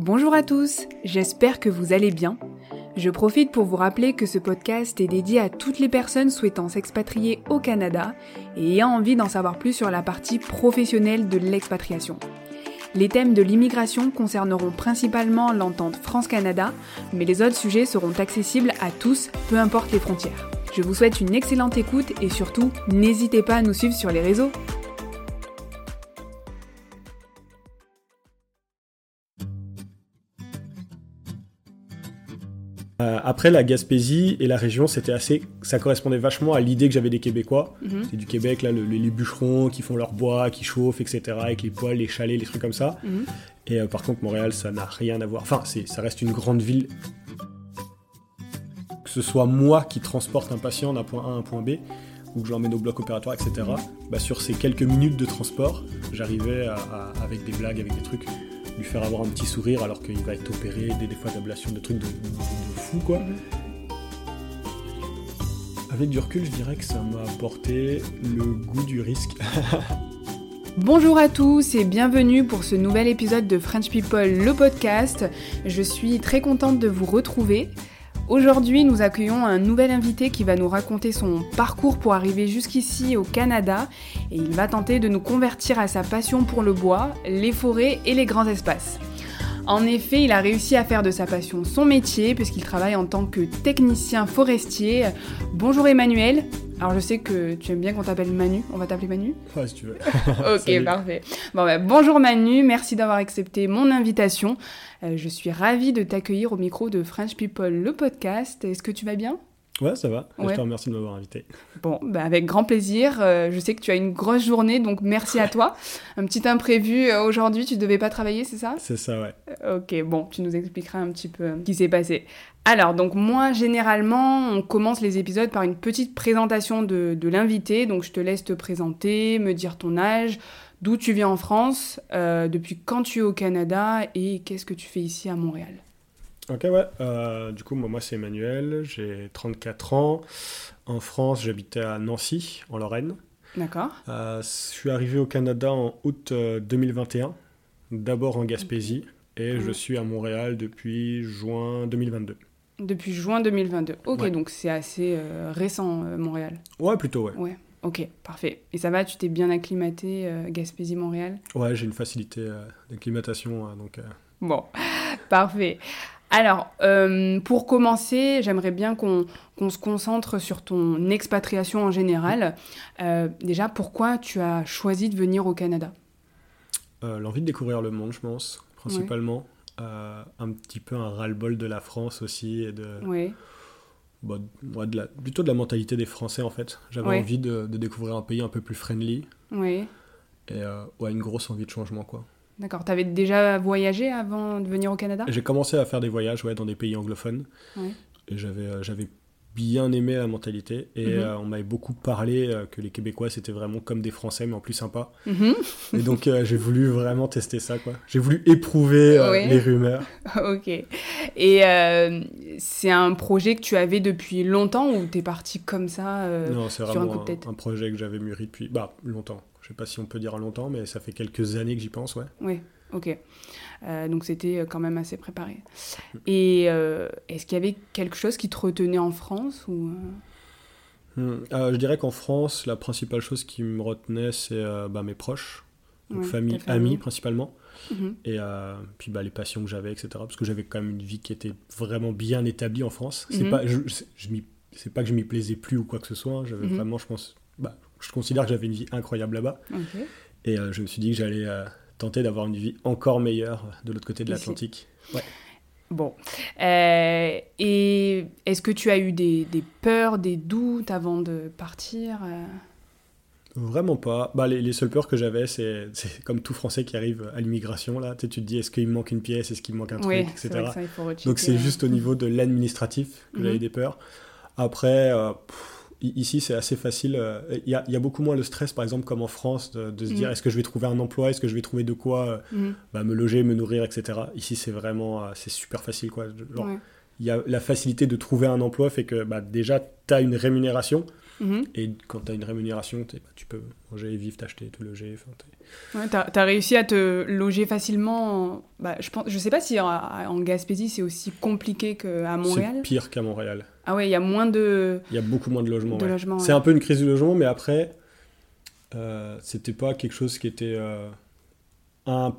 Bonjour à tous, j'espère que vous allez bien. Je profite pour vous rappeler que ce podcast est dédié à toutes les personnes souhaitant s'expatrier au Canada et ayant envie d'en savoir plus sur la partie professionnelle de l'expatriation. Les thèmes de l'immigration concerneront principalement l'entente France-Canada, mais les autres sujets seront accessibles à tous, peu importe les frontières. Je vous souhaite une excellente écoute et surtout, n'hésitez pas à nous suivre sur les réseaux. Après la Gaspésie et la région, c'était assez, ça correspondait vachement à l'idée que j'avais des Québécois. Mhm. C'est du Québec là, le- les bûcherons qui font leur bois, qui chauffent, etc. Avec les poêles, les chalets, les trucs comme ça. Mhm. Et euh, par contre, Montréal, ça n'a rien à voir. Enfin, ça reste une grande ville. Que ce soit moi qui transporte un patient d'un point A à un point B, ou que je l'emmène au bloc opératoire, etc. Bah, sur ces quelques minutes de transport, j'arrivais à- à- avec des blagues, avec des trucs, lui faire avoir un petit sourire alors qu'il va être opéré, des, des fois d'ablation, de trucs de, de- de fou, quoi. Avec du recul, je dirais que ça m'a apporté le goût du risque. Bonjour à tous et bienvenue pour ce nouvel épisode de French People, le podcast. Je suis très contente de vous retrouver. Aujourd'hui, nous accueillons un nouvel invité qui va nous raconter son parcours pour arriver jusqu'ici au Canada et il va tenter de nous convertir à sa passion pour le bois, les forêts et les grands espaces. En effet, il a réussi à faire de sa passion son métier puisqu'il travaille en tant que technicien forestier. Bonjour Emmanuel. Alors je sais que tu aimes bien qu'on t'appelle Manu, on va t'appeler Manu? Ouais, si tu veux. Ok, Salut. parfait. Bon, bah, bonjour Manu, merci d'avoir accepté mon invitation. Euh, je suis ravie de t'accueillir au micro de French People, le podcast. Est-ce que tu vas bien? Ouais, ça va. Ouais. Je te remercie de m'avoir invité. Bon, bah, avec grand plaisir. Euh, je sais que tu as une grosse journée, donc merci à toi. Un petit imprévu euh, aujourd'hui, tu devais pas travailler, c'est ça? C'est ça, ouais. Ok, bon, tu nous expliqueras un petit peu euh, ce qui s'est passé. Alors, donc moi, généralement, on commence les épisodes par une petite présentation de, de l'invité. Donc, je te laisse te présenter, me dire ton âge, d'où tu viens en France, euh, depuis quand tu es au Canada et qu'est-ce que tu fais ici à Montréal. Ok, ouais. Euh, du coup, moi, moi c'est Emmanuel, j'ai 34 ans. En France, j'habitais à Nancy, en Lorraine. D'accord Euh, je suis arrivé au Canada en août euh, 2021, d'abord en Gaspésie, et Mhm. je suis à Montréal depuis juin 2022. Depuis juin 2022. Ok, Ouais. donc c'est assez euh, récent, euh, Montréal. Ouais, plutôt, ouais. Ouais, ok, parfait. Et ça va, tu t'es bien acclimaté, euh, Gaspésie-Montréal? Ouais, j'ai une facilité euh, d'acclimatation, hein, donc... euh, Bon, parfait. Alors, euh, pour commencer, j'aimerais bien qu'on qu'on se concentre sur ton expatriation en général. Euh, déjà, pourquoi tu as choisi de venir au Canada? Euh, L'envie de découvrir le monde, je pense, principalement. Un petit peu un ras-le-bol de la France aussi, et de... Oui, bah, ouais, de la- plutôt de la mentalité des Français, en fait. J'avais Ouais. envie de, de découvrir un pays un peu plus friendly, oui. et ouais, une grosse envie de changement, quoi. D'accord. Tu avais déjà voyagé avant de venir au Canada? J'ai commencé à faire des voyages ouais, dans des pays anglophones. Ouais. Et j'avais, euh, j'avais bien aimé la mentalité. Et Mhm. euh, on m'avait beaucoup parlé euh, que les Québécois, c'était vraiment comme des Français, mais en plus sympa. Mhm. Et donc, euh, j'ai voulu vraiment tester ça. quoi. J'ai voulu éprouver les rumeurs. Ok. Et c'est un projet que tu avais depuis longtemps ou t'es parti comme ça non, c'est sur un vraiment coup de un, un projet que j'avais mûri depuis bah, longtemps. Je sais pas si on peut dire longtemps, mais ça fait quelques années que j'y pense. Ouais. Oui, ok. Euh, donc c'était quand même assez préparé. Et euh, est-ce qu'il y avait quelque chose qui te retenait en France ou euh, Hmm. Euh, je dirais qu'en France, la principale chose qui me retenait, c'est euh, bah, mes proches. Donc Ouais, famille, amis principalement. Mhm. et euh, puis bah, les passions que j'avais, etc. Parce que j'avais quand même une vie qui était vraiment bien établie en France. C'est Mhm. pas, je, pas que je m'y plaisais plus ou quoi que ce soit. hein. J'avais Mhm. vraiment, je pense, bah, je considère que j'avais une vie incroyable là-bas. Et euh, je me suis dit que j'allais euh, tenter d'avoir une vie encore meilleure de l'autre côté de l'Atlantique. Bon. Euh, et est-ce que tu as eu des, des peurs, des doutes avant de partir euh? Vraiment pas. Bah, les, les seules peurs que j'avais, c'est comme tout Français qui arrive à l'immigration. Là, tu, sais, tu te dis, est-ce qu'il me manque une pièce, est-ce qu'il me manque un truc, Oui, etc. c'est vrai que ça, il faut rechecker, Donc c'est euh. juste au niveau de l'administratif que Mhm. j'avais des peurs. Après, euh, pff, ici c'est assez facile. euh, Il y, a, il y a beaucoup moins le stress, par exemple, comme en France, de, de se dire Mhm. est-ce que je vais trouver un emploi, est-ce que je vais trouver de quoi euh, Mhm. bah, me loger, me nourrir, etc. Ici c'est vraiment, euh, c'est super facile. quoi. Genre, Ouais. Il y a la facilité de trouver un emploi fait que bah, déjà tu as une rémunération Mhm. Et quand tu as une rémunération, bah, tu peux manger, vivre, t'acheter, te loger. t'as, t'as réussi à te loger facilement. en- Bah, je pense, je sais pas si en, en Gaspésie c'est aussi compliqué qu'à Montréal. C'est pire qu'à Montréal. Ah ouais, il y a moins de, Il y a beaucoup moins de logements. de ouais. logements. C'est un peu une crise du logement, mais après, euh, c'était pas quelque chose qui était euh,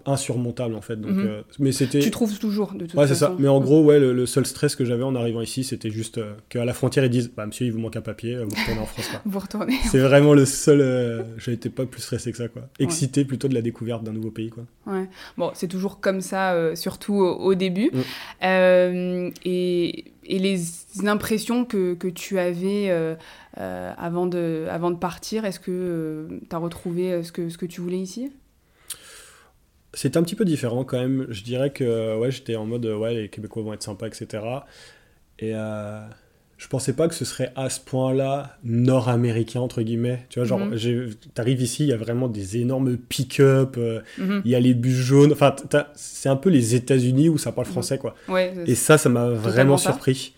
insurmontable en fait. Donc, Mhm. euh, mais c'était. Tu trouves toujours de toute Ouais, c'est ça. Mais en gros, ouais, le, le seul stress que j'avais en arrivant ici, c'était juste euh, qu'à la frontière, ils disent Bah, monsieur, il vous manque un papier, euh, vous retournez en France. Vous retournez. C'est vraiment le seul. euh, J'ai été pas plus stressé que ça, quoi. Excité plutôt de la découverte d'un nouveau pays, quoi. Ouais. Bon, c'est toujours comme ça, euh, surtout au, début. Mm. Euh, et, et les impressions que, que tu avais euh, euh, avant, de, avant de partir, est-ce que tu as retrouvé euh, ce que, ce que tu voulais ici? C'était un petit peu différent quand même. Je dirais que ouais, j'étais en mode ouais, les Québécois vont être sympas, etc. Et euh, je pensais pas que ce serait à ce point-là nord-américain, entre guillemets. Tu vois, genre, Mhm. t'arrives ici, il y a vraiment des énormes pick-up, euh, Mhm. il y a les bus jaunes. Enfin, c'est un peu les États-Unis où ça parle Mhm. français, quoi. Ouais, Et ça, ça m'a vraiment surpris.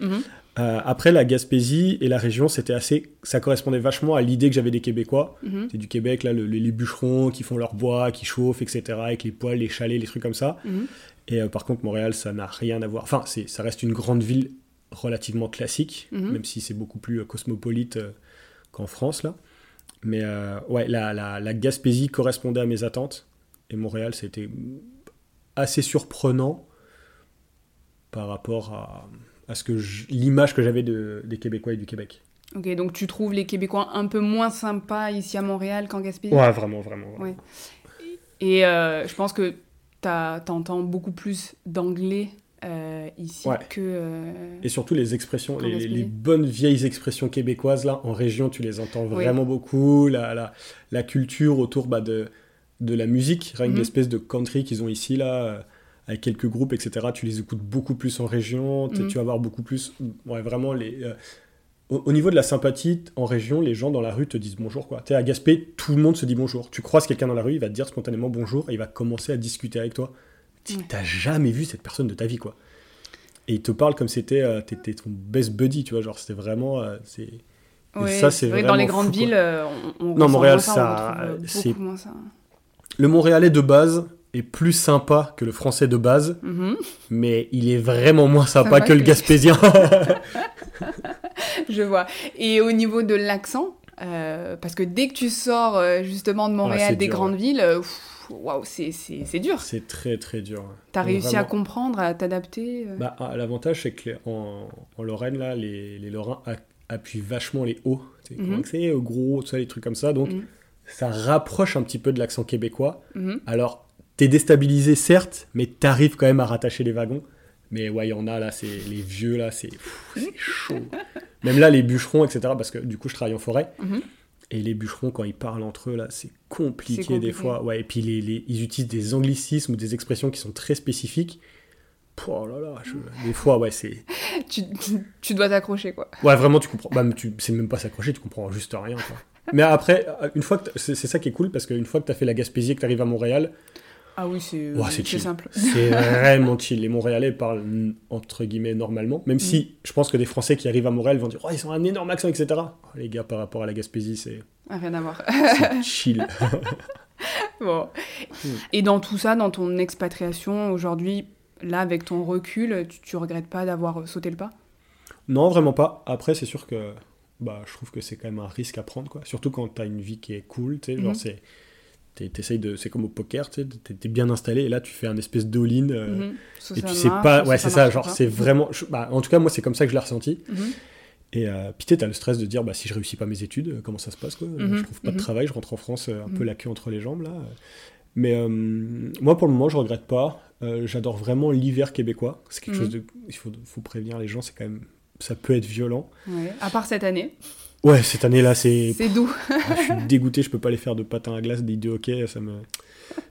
Euh, après, la Gaspésie et la région, c'était assez. Ça correspondait vachement à l'idée que j'avais des Québécois. Mhm. C'est du Québec, là, le- les, bûcherons qui font leur bois, qui chauffent, etc., avec les poêles, les chalets, les trucs comme ça. Mhm. Et euh, par contre, Montréal, ça n'a rien à voir. Enfin, ça reste une grande ville relativement classique, Mhm. même si c'est beaucoup plus euh, cosmopolite qu'en France, là. Mais ouais, la, la, la Gaspésie correspondait à mes attentes. Et Montréal, c'était assez surprenant par rapport à, à ce que l'image que j'avais de, des Québécois et du Québec. Ok, donc tu trouves les Québécois un peu moins sympas ici à Montréal qu'en Gaspésie? Ouais, vraiment, vraiment. vraiment. Ouais. Et euh, je pense que t'as- t'entends beaucoup plus d'anglais euh, ici Ouais. que. euh, Et surtout les expressions, les, bonnes vieilles expressions québécoises, là, en région, tu les entends Oui. vraiment beaucoup. La, la, la culture autour bah, de, de la musique, rien que Mhm. l'espèce de country qu'ils ont ici, là, euh, avec quelques groupes, etc., tu les écoutes beaucoup plus en région. tu- Mhm. Tu vas avoir beaucoup plus. Ouais, vraiment, les. euh, au, au niveau de la sympathie, en région, les gens dans la rue te disent bonjour. quoi. Tu sais, à Gaspé, tout le monde se dit bonjour. Tu croises quelqu'un dans la rue, il va te dire spontanément bonjour et il va commencer à discuter avec toi. Tu Ouais. n'as jamais vu cette personne de ta vie, quoi. Et il te parle comme c'était euh, t'étais ton best buddy, tu vois, genre c'était vraiment... euh, c'est... Ouais, ça, c'est vrai que dans les grandes fou, villes, euh, on, on Non, Montréal, ça, ça, c'est-. Le Montréalais de base est plus sympa que le Français de base, Mhm. mais il est vraiment moins sympa que le Gaspésien. Je vois. Et au niveau de l'accent, euh, parce que dès que tu sors euh, justement de Montréal, c'est des dur, grandes villes, euh, waouh, c'est- dur. c'est très très dur. T'as réussi à comprendre, à t'adapter euh? Bah, ah, L'avantage, c'est que les- en, Lorraine, là, les, les Lorrains appuient vachement les hauts. Mhm. c'est, gros, tout ça, les trucs comme ça. Donc, Mhm. ça rapproche un petit peu de l'accent québécois. Alors, t'es déstabilisé, certes, mais t'arrives quand même à rattacher les wagons. Mais ouais, il y en a, là, c'est les vieux, là, c'est chaud. Même là, les bûcherons, etc., parce que du coup, je travaille en forêt. Mhm. Et les bûcherons, quand ils parlent entre eux, là, c'est compliqué, des fois. Ouais, et puis, les, les- ils utilisent des anglicismes ou des expressions qui sont très spécifiques. Oh là là, je- des fois, ouais, c'est... tu, dois t'accrocher, quoi. Ouais, vraiment, tu comprends. Bah, tu c'est même pas s'accrocher, tu comprends juste rien. quoi. Mais après, une fois que c'est ça qui est cool parce qu'une fois que tu as fait la Gaspésie et que tu arrives à Montréal, Ah oui, c'est chill. simple. c'est vraiment chill. Les Montréalais parlent mm, entre guillemets normalement, même si je pense que des Français qui arrivent à Montréal vont dire oh, ils ont un énorme accent, etc. Oh, les gars, par rapport à la Gaspésie, c'est Ah, Rien à voir. c'est chill. Bon. Mm. Et dans tout ça, dans ton expatriation aujourd'hui, là, avec ton recul, tu, tu regrettes pas d'avoir sauté le pas? Non, vraiment pas. Après, c'est sûr que bah, je trouve que c'est quand même un risque à prendre, quoi. Surtout quand tu as une vie qui est cool, tu sais, genre Mhm. c'est. De c'est comme au poker tu t'es bien installé et là tu fais un espèce d'all-in euh, Mhm. Et tu sais marche, pas ouais c'est ça genre c'est vraiment je- bah, en tout cas moi c'est comme ça que je l'ai ressenti Mhm. et euh, puis tu t'as le stress de dire bah si je réussis pas mes études euh, comment ça se passe quoi Mhm, je trouve pas mhm. de travail je rentre en France euh, un peu Mhm. la queue entre les jambes là mais moi pour le moment je regrette pas j'adore vraiment l'hiver québécois c'est quelque Mhm. chose de il faut, faut prévenir les gens c'est quand même ça peut être violent Ouais. À part cette année, ouais cette année là c'est c'est doux. Ah, je suis dégoûté, je peux pas aller faire de patin à glace, des de hockey, ça me,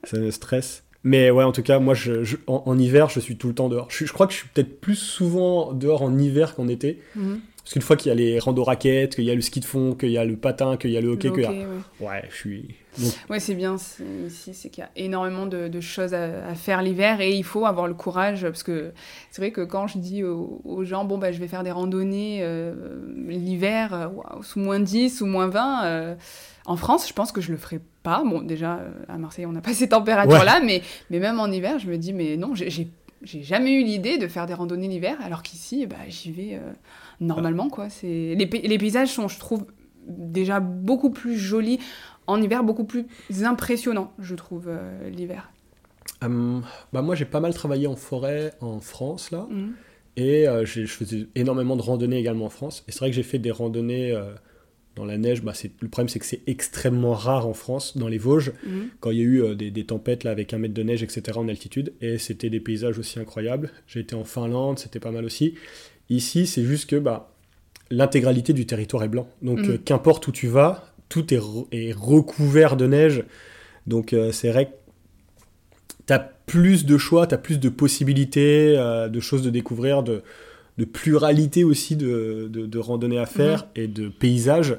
ça me stresse. Mais ouais, en tout cas, moi, je, je- en, en hiver, je suis tout le temps dehors. Je crois que je suis peut-être plus souvent dehors en hiver qu'en été. Mhm. Parce qu'une fois qu'il y a les rando raquettes, qu'il y a le ski de fond, qu'il y a le patin, qu'il y a le hockey, qu'il y a- ouais. Ouais, je suis. Donc, Ouais, c'est bien c'est- ici, c'est qu'il y a énormément de, de choses à, à faire l'hiver et il faut avoir le courage parce que c'est vrai que quand je dis aux, aux gens, bon, bah, je vais faire des randonnées euh, l'hiver euh, waouh, sous moins 10, sous moins 20, euh, en France, je pense que je le ferai pas. Bon, déjà, à Marseille, on n'a pas ces températures-là, mais, mais même en hiver, je me dis, mais non, j'ai- j'ai jamais eu l'idée de faire des randonnées l'hiver, alors qu'ici, bah, j'y vais euh, normalement, quoi. Les, les paysages sont, je trouve, déjà beaucoup plus jolis en hiver, beaucoup plus impressionnants, je trouve, euh, l'hiver. hum, bah moi, j'ai pas mal travaillé en forêt en France, là. Mhm. Et euh, je faisais énormément de randonnées également en France. Et c'est vrai que j'ai fait des randonnées dans la neige. Bah, c'est- le problème, c'est que c'est extrêmement rare en France, dans les Vosges, Mhm. quand il y a eu euh, des, des tempêtes là, avec un mètre de neige, etc. en altitude. Et c'était des paysages aussi incroyables. J'ai été en Finlande, c'était pas mal aussi. Ici, c'est juste que bah, l'intégralité du territoire est blanc. Donc, Mhm. euh, qu'importe où tu vas, tout est, re- est recouvert de neige. Donc, euh, c'est vrai que tu as plus de choix, tu as plus de possibilités, de choses de découvrir, de, de pluralité aussi de, de, de randonnées à faire et de paysages.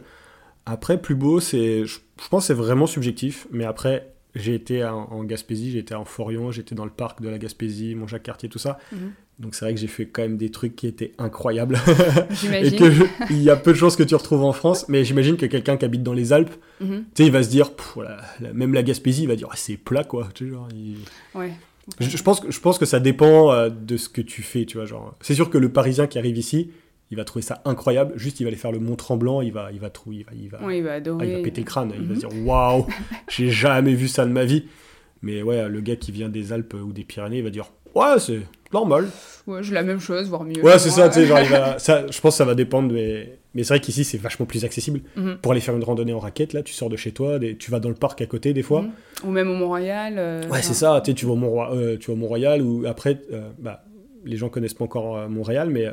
Après, plus beau, c'est, je, je pense que c'est vraiment subjectif, mais après, j'ai été en, en Gaspésie, j'ai été en Forion, j'étais dans le parc de la Gaspésie, mon Jacques Cartier, tout ça. Mhm. Donc c'est vrai que j'ai fait quand même des trucs qui étaient incroyables et J'imagine. que je- il y a peu de chances que tu retrouves en France, mais j'imagine que quelqu'un qui habite dans les Alpes, Mhm. tu sais, il va se dire, Pff, voilà, la- même la Gaspésie, il va dire, Ah, c'est plat quoi. Tu sais, genre, il- Ouais. Je, je pense, que- je pense que ça dépend euh, de ce que tu fais, tu vois. Genre, c'est sûr que le Parisien qui arrive ici, il va trouver ça incroyable. Juste, il va aller faire le Mont Tremblant, il va, il va trouver, il va, il va, Ouais, il va ah, adorer. il va péter le crâne. Il va Mhm. se dire, waouh, j'ai jamais vu ça de ma vie. Mais ouais, le gars qui vient des Alpes ou des Pyrénées, il va dire, ouais, c'est normal. Ouais, j'ai la même chose, voire mieux. Ouais, c'est ça, tu sais, genre, il va- ça, je pense que ça va dépendre, mais, mais c'est vrai qu'ici, c'est vachement plus accessible. Mhm. Pour aller faire une randonnée en raquette, là, tu sors de chez toi, des- tu vas dans le parc à côté, des fois. Mhm. Ou même au Mont-Royal. euh, Ouais, c'est ça, tu vas au euh, tu vas au Mont-Royal, ou après, euh, bah, les gens connaissent pas encore Montréal, mais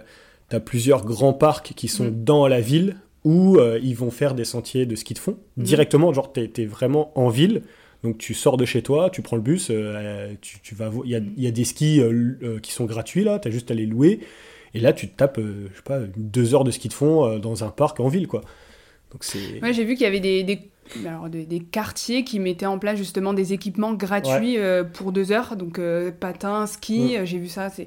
tu as plusieurs grands parcs qui sont Mhm. dans la ville, où ils vont faire des sentiers de ski de fond, directement, genre, tu es, vraiment en ville, donc tu sors de chez toi, tu prends le bus, tu, tu vas il y a, il y a des skis qui sont gratuits, là, tu as juste à les louer, et là, tu te tapes, euh, je sais pas, deux heures de ski de fond euh, dans un parc en ville, quoi. Donc c'est... Ouais, j'ai vu qu'il y avait des, des, alors, des, des quartiers qui mettaient en place justement des équipements gratuits euh, pour deux heures, donc euh, patin, ski. Ouais. euh, J'ai vu ça c'est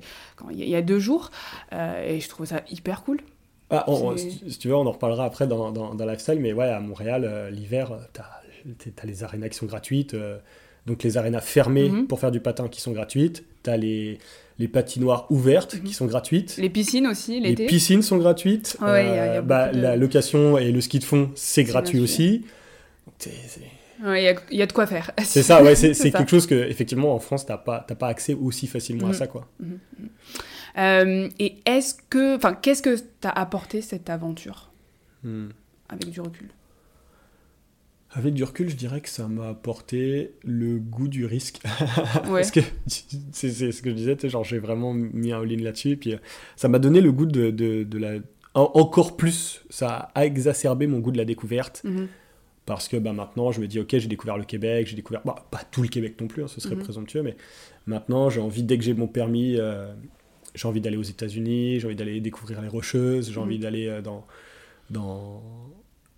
il y, a- il y a deux jours euh, et je trouve ça hyper cool. Ah, on- si, tu veux, on en reparlera après dans, dans, dans Lifestyle, mais ouais, à Montréal, l'hiver, tu as, les arénas qui sont gratuites, donc les arénas fermées Mhm. pour faire du patin qui sont gratuites, tu as les, les patinoires ouvertes Mhm. qui sont gratuites, Les piscines aussi les piscines sont gratuites, Ouais, ouais, il y a- il y a bah, de- la location et le ski de fond, c'est gratuit aussi. Ouais, Il y, a- il y a de quoi faire. C'est ça, ouais, c'est quelque chose que, effectivement, en France, tu n'as pas, t'as pas accès aussi facilement à Mhm. ça, quoi. Euh, et est-ce que, enfin, qu'est-ce que t'a apporté cette aventure Hmm. avec du recul? Avec du recul, je dirais que ça m'a apporté le goût du risque. Ouais. Parce que c'est ce que je disais, genre j'ai vraiment mis un all-in là-dessus, puis euh, ça m'a donné le goût de, de, de la... en- encore plus, ça a exacerbé mon goût de la découverte, Mhm. parce que bah, maintenant je me dis, ok, j'ai découvert le Québec, j'ai découvert, bah, pas tout le Québec non plus, hein, ce serait Mhm. présomptueux, mais maintenant j'ai envie, dès que j'ai mon permis, euh, j'ai envie d'aller aux États-Unis, j'ai envie d'aller découvrir les Rocheuses, j'ai envie Mhm. d'aller euh, dans, dans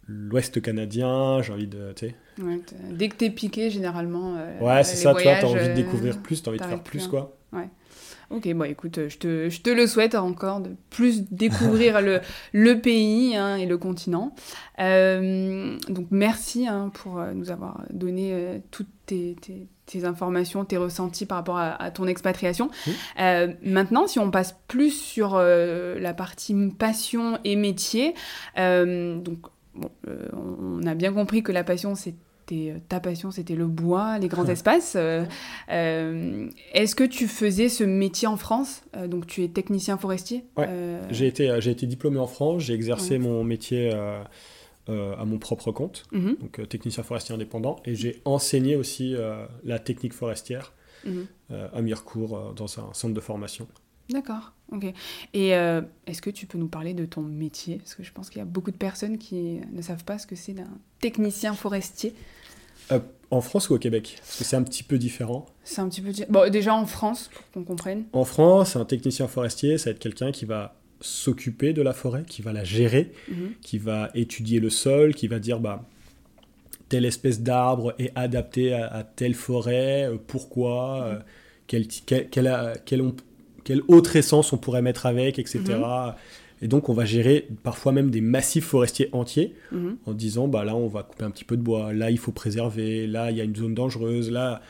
l'Ouest canadien, j'ai envie de, tu sais, Ouais, t'as- dès que t'es piqué, généralement. euh, Ouais, c'est ça, tu vois, t'as envie de euh, découvrir plus, t'as envie de faire plus, quoi. Ok, bon, écoute, euh, je te, je te le souhaite encore de plus découvrir le, le pays hein, et le continent. Euh, donc, merci hein, pour nous avoir donné euh, toutes tes, tes- tes informations, tes ressentis par rapport à, à ton expatriation. Euh, maintenant, si on passe plus sur la partie passion et métier, donc, bon, euh, on a bien compris que la passion, c'était ta passion, c'était le bois, les grands espaces. Euh, euh, Est-ce que tu faisais ce métier en France Euh, Donc tu es technicien forestier Ouais, Euh, J'ai été, euh, j'ai été diplômé en France, j'ai exercé mon métier euh, euh, à mon propre compte, mhm, donc euh, technicien forestier indépendant, et j'ai enseigné aussi euh, la technique forestière mhm. euh, à Mirecourt, euh, dans un centre de formation. D'accord, ok. Et euh, est-ce que tu peux nous parler de ton métier? Parce que je pense qu'il y a beaucoup de personnes qui ne savent pas ce que c'est d'un technicien forestier. Euh, en France ou au Québec? Parce que c'est un petit peu différent. C'est un petit peu... Bon, déjà en France, pour qu'on comprenne. En France, un technicien forestier, ça va être quelqu'un qui va s'occuper de la forêt, qui va la gérer, Mhm. qui va étudier le sol, qui va dire bah, telle espèce d'arbre est adaptée à, à telle forêt, euh, pourquoi, euh, quelle, a- quelle on- quelle autre essence on pourrait mettre avec, etc. Et donc on va gérer parfois même des massifs forestiers entiers Mhm. en disant bah là on va couper un petit peu de bois, là il faut préserver, là il y a une zone dangereuse, là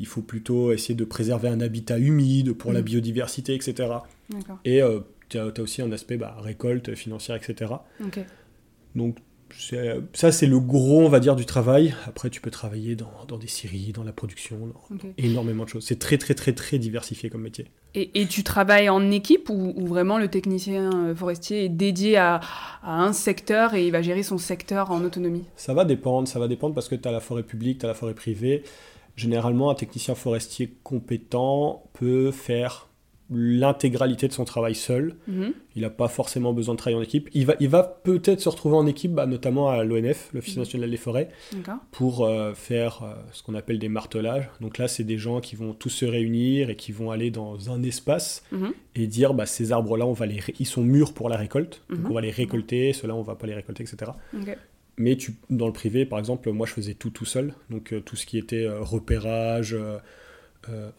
il faut plutôt essayer de préserver un habitat humide pour la Mhm. biodiversité, etc. Et tu as, aussi un aspect bah, récolte financière, etc. Donc ça c'est le gros on va dire du travail. Après tu peux travailler dans, dans des scieries, dans la production, dans énormément de choses. C'est très très très très diversifié comme métier. Et, et tu travailles en équipe ou, ou vraiment le technicien euh, forestier est dédié à, à un secteur et il va gérer son secteur en autonomie? Ça va dépendre, ça va dépendre parce que tu as la forêt publique, tu as la forêt privée. Généralement, un technicien forestier compétent peut faire l'intégralité de son travail seul. Mhm. Il n'a pas forcément besoin de travailler en équipe. Il va, il va peut-être se retrouver en équipe, bah, notamment à l'ONF, l'Office Mhm. national des forêts, pour euh, faire euh, ce qu'on appelle des martelages. Donc là, c'est des gens qui vont tous se réunir et qui vont aller dans un espace Mhm. et dire bah, ces arbres-là, on va les ils sont mûrs pour la récolte. Donc on va les récolter, ceux-là, on va pas les récolter, etc. Mais tu, dans le privé, par exemple, moi je faisais tout tout seul. Donc euh, tout ce qui était repérage,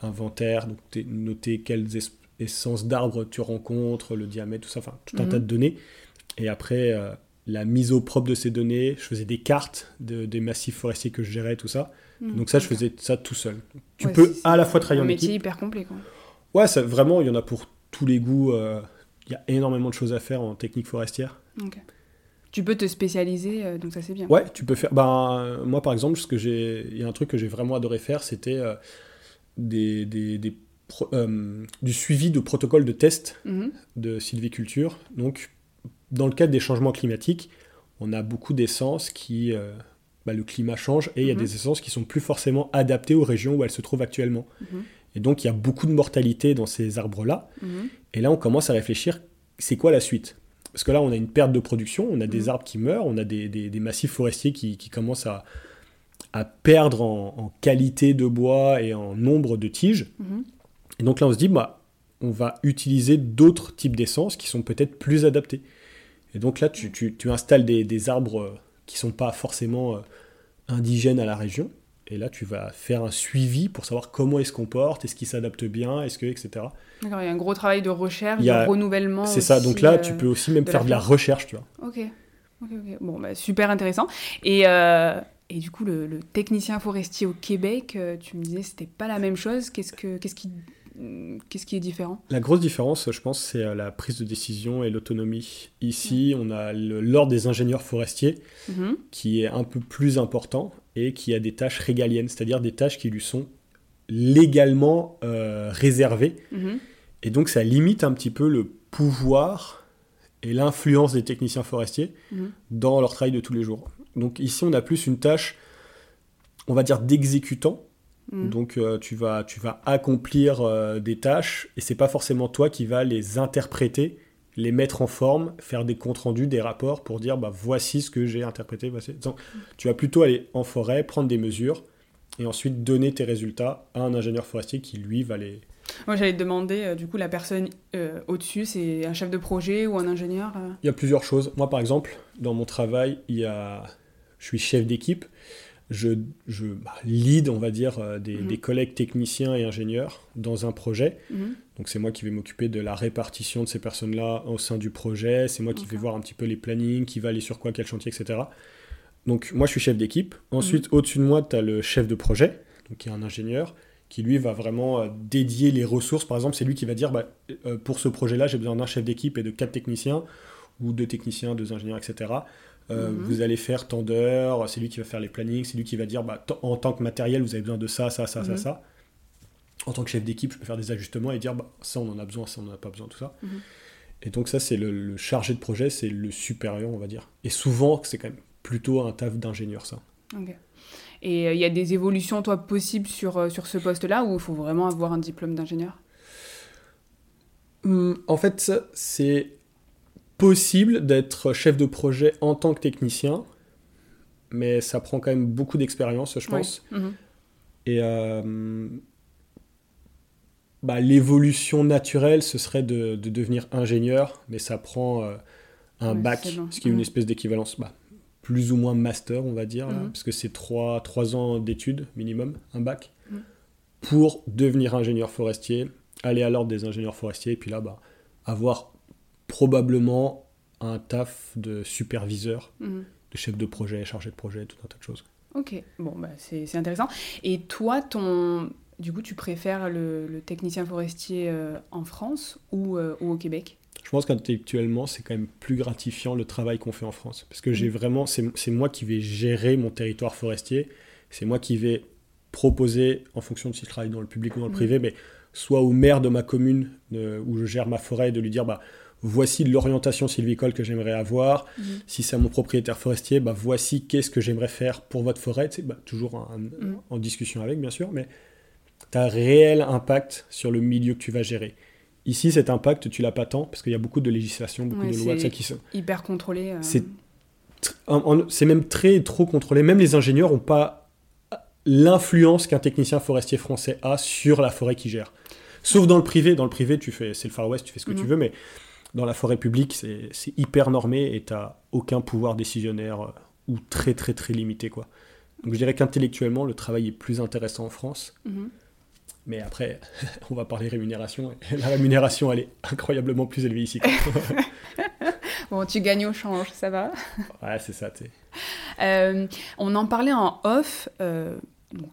inventaire, donc noter quelles es- essences d'arbres tu rencontres, le diamètre, tout ça, enfin tout un Mhm. tas de données. Et après, euh, la mise au propre de ces données, je faisais des cartes de- des massifs forestiers que je gérais, tout ça. Mhm. Donc ça, je faisais ça tout seul. Tu Ouais, peux à la fois travailler un en métier équipe. hyper complet. Quoi. Ouais, ça, vraiment, il y en a pour tous les goûts. euh, Il y a énormément de choses à faire en technique forestière. Tu peux te spécialiser, euh, donc ça c'est bien. Ouais, tu peux faire. Ben, euh, moi, par exemple, ce que j'ai, il y a un truc que j'ai vraiment adoré faire, c'était euh, des, des, des pro- euh, du suivi de protocoles de test Mhm. de sylviculture. Donc, dans le cadre des changements climatiques, on a beaucoup d'essences qui, euh, bah, le climat change et il y a Mhm. des essences qui sont plus forcément adaptées aux régions où elles se trouvent actuellement. Mhm. Et donc, il y a beaucoup de mortalité dans ces arbres-là. Et là, on commence à réfléchir, c'est quoi la suite? Parce que là, on a une perte de production, on a des arbres qui meurent, on a des, des- des massifs forestiers qui, qui commencent à, à perdre en, en qualité de bois et en nombre de tiges. Et donc là, on se dit, bah, on va utiliser d'autres types d'essences qui sont peut-être plus adaptés. Et donc là, tu, tu- tu installes des, des arbres euh, qui sont pas forcément euh, indigènes à la région. Et là, tu vas faire un suivi pour savoir comment ils se comportent, est-ce qu'ils s'adaptent bien, est-ce que, etc. D'accord, il y a un gros travail de recherche, Il y a- de renouvellement. C'est ça, donc là, euh, tu peux aussi même de faire la de la recherche, tu vois. Ok. Ok, ok. Bon, bah, super intéressant. Et, euh, et du coup, le, le technicien forestier au Québec, tu me disais, c'était pas la même chose. Qu'est-ce, que, qu'est-ce, qui, qu'est-ce qui est différent? La grosse différence, je pense, c'est euh, la prise de décision et l'autonomie. Ici, on a l'ordre des ingénieurs forestiers Mhm. qui est un peu plus important et qui a des tâches régaliennes, c'est-à-dire des tâches qui lui sont légalement euh, réservées. Mhm. Et donc, ça limite un petit peu le pouvoir et l'influence des techniciens forestiers Mhm. dans leur travail de tous les jours. Donc, ici, on a plus une tâche, on va dire, d'exécutant. Mhm. Donc euh, tu, vas, tu vas accomplir euh, des tâches et c'est pas forcément toi qui vas les interpréter, les mettre en forme, faire des comptes rendus, des rapports pour dire bah, voici ce que j'ai interprété. voici- Donc, tu vas plutôt aller en forêt, prendre des mesures et ensuite donner tes résultats à un ingénieur forestier qui lui va les... Moi, j'allais te demander, euh, du coup, la personne au-dessus, c'est un chef de projet ou un ingénieur Il y a plusieurs choses. Moi par exemple, dans mon travail, il y a... je suis chef d'équipe. Je, je bah, lead, on va dire, euh, des, Mhm. des collègues techniciens et ingénieurs dans un projet. Mhm. Donc c'est moi qui vais m'occuper de la répartition de ces personnes-là au sein du projet, c'est moi qui vais voir un petit peu les plannings, qui va aller sur quoi, quel chantier, etc. Donc moi je suis chef d'équipe. Ensuite, au-dessus de moi, tu as le chef de projet, donc qui est un ingénieur, qui lui va vraiment euh, dédier les ressources. Par exemple, c'est lui qui va dire, bah, euh, pour ce projet-là, j'ai besoin d'un chef d'équipe et de quatre techniciens, ou deux techniciens, deux ingénieurs, etc. Euh, Mhm. Vous allez faire tant d'heures, c'est lui qui va faire les plannings, c'est lui qui va dire, bah, en tant que matériel, vous avez besoin de ça, ça, ça, ça, Mhm. ça en tant que chef d'équipe, je peux faire des ajustements et dire bah, ça on en a besoin, ça on en a pas besoin, tout ça. Mhm. Et donc ça c'est le, le chargé de projet, c'est le supérieur on va dire. Et souvent c'est quand même plutôt un taf d'ingénieur ça. Et euh, il y a des évolutions, toi, possibles sur, euh, sur ce poste-là ou il faut vraiment avoir un diplôme d'ingénieur? Hum, en fait c'est possible d'être chef de projet en tant que technicien, mais ça prend quand même beaucoup d'expérience je pense. Mhm. Et euh, bah, l'évolution naturelle, ce serait de, de, devenir ingénieur, mais ça prend euh, un bac, ce qui est une espèce d'équivalence bah, plus ou moins master, on va dire, là, parce que c'est trois, trois ans d'études minimum, un bac, pour devenir ingénieur forestier, aller à l'ordre des ingénieurs forestiers, et puis là, bah, avoir probablement un taf de superviseur, de chef de projet, chargé de projet, tout un tas de choses. Ok, bon, bah, c'est intéressant. Et toi, ton, du coup, tu préfères le, technicien forestier euh, en France euh, ou, au Québec? Je pense qu'intellectuellement, c'est quand même plus gratifiant le travail qu'on fait en France. Parce que j'ai mm. vraiment, c'est moi qui vais gérer mon territoire forestier. C'est moi qui vais proposer, en fonction de si je travaille dans le public ou dans le mm. privé, mais soit au maire de ma commune où je gère ma forêt, de lui dire, bah, voici l'orientation sylvicole que j'aimerais avoir. Mm. Si c'est mon propriétaire forestier, bah, voici qu'est-ce que j'aimerais faire pour votre forêt. Bah, toujours en discussion avec, bien sûr, mais tu as réel impact sur le milieu que tu vas gérer. Ici, cet impact, tu l'as pas tant, parce qu'il y a beaucoup de législation, beaucoup de lois, ça qui sont... Hyper contrôlé. Euh. C'est même très trop contrôlé. Même les ingénieurs n'ont pas l'influence qu'un technicien forestier français a sur la forêt qu'il gère. Sauf dans le privé. Dans le privé, tu fais, c'est le Far West, tu fais ce que tu mhm. veux, mais dans la forêt publique, c'est hyper normé et tu n'as aucun pouvoir décisionnaire euh, ou très très très limité. Quoi. Donc je dirais qu'intellectuellement, le travail est plus intéressant en France. Mhm. Mais après, on va parler rémunération. La rémunération, elle est incroyablement plus élevée ici. bon, tu gagnes au change, ça va Ouais, c'est ça, tu euh, on en parlait en off. Euh,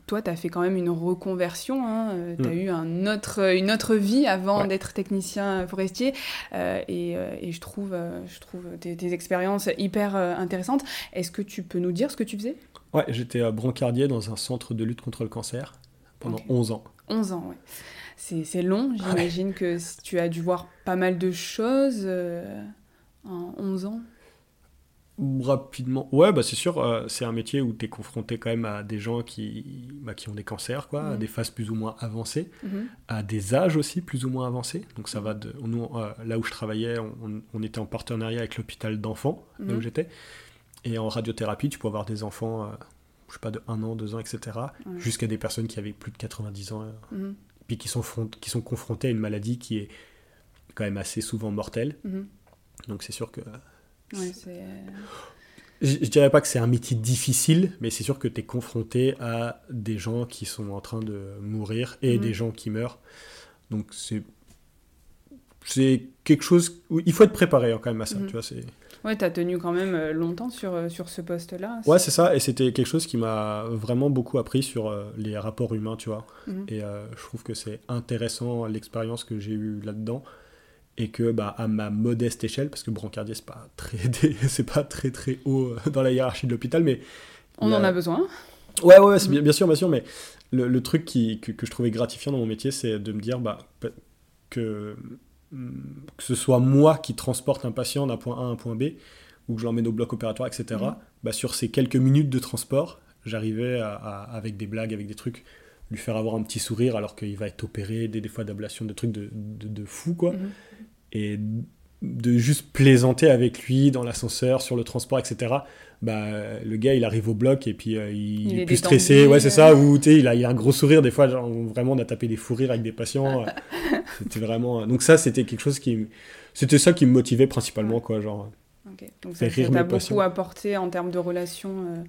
toi, tu as fait quand même une reconversion. Hein, euh, tu as mm. eu un autre, une autre vie avant d'être technicien forestier. et, et, je trouve, je trouve tes, expériences hyper intéressantes. Est-ce que tu peux nous dire ce que tu faisais? Ouais, j'étais brancardier dans un centre de lutte contre le cancer pendant 11 ans. 11 ans, ouais. C'est long, j'imagine que tu as dû voir pas mal de choses euh, en 11 ans. Rapidement, ouais, bah c'est sûr, euh, c'est un métier où tu es confronté quand même à des gens qui, bah, qui ont des cancers, quoi, à mhm. des phases plus ou moins avancées, mhm. à des âges aussi plus ou moins avancés. Donc ça va de. Nous, euh, là où je travaillais, on, était en partenariat avec l'hôpital d'enfants, là où mhm. j'étais. Et en radiothérapie, tu peux avoir des enfants je sais pas, de 1 an, 2 ans, etc., jusqu'à des personnes qui avaient plus de 90 ans, euh, puis qui sont, qui sont confrontées à une maladie qui est quand même assez souvent mortelle. Donc c'est sûr que... Ouais, euh, je, je, dirais pas que c'est un métier difficile, mais c'est sûr que tu es confronté à des gens qui sont en train de mourir et des gens qui meurent. Donc c'est c'est quelque chose où il faut être préparé hein, quand même à ça, tu vois, c'est Ouais, tu as tenu quand même euh, longtemps sur, euh, sur ce poste-là. Ouais, c'est ça. Et c'était quelque chose qui m'a vraiment beaucoup appris sur euh, les rapports humains, tu vois. Mhm. Et je trouve que c'est intéressant l'expérience que j'ai eue là-dedans. Et que, bah, à ma modeste échelle, parce que brancardier, c'est pas très, c'est pas très, très haut dans la hiérarchie de l'hôpital, mais. On en a besoin. Ouais, ouais, c'est bien, bien, sûr, bien sûr. Mais le, le truc qui, que, que, je trouvais gratifiant dans mon métier, c'est de me dire bah, que que ce soit moi qui transporte un patient d'un point A à un point B, ou que je l'emmène au bloc opératoire, etc., mm. bah, sur ces quelques minutes de transport, j'arrivais à, avec des blagues, avec des trucs, lui faire avoir un petit sourire alors qu'il va être opéré, des, des fois d'ablation, de trucs de, de, fou, quoi. Mm. Et de juste plaisanter avec lui dans l'ascenseur, sur le transport, etc. Bah, le gars, il arrive au bloc et puis euh, il, est plus stressé. Ouais, c'est ça. Ou il a, il a un gros sourire. Des fois, genre, vraiment, on a tapé des fous rires avec des patients. c'était vraiment. Donc, ça, c'était quelque chose qui. C'était ça qui me motivait principalement, quoi. Genre. Donc, ça t'a beaucoup apporté en termes de relations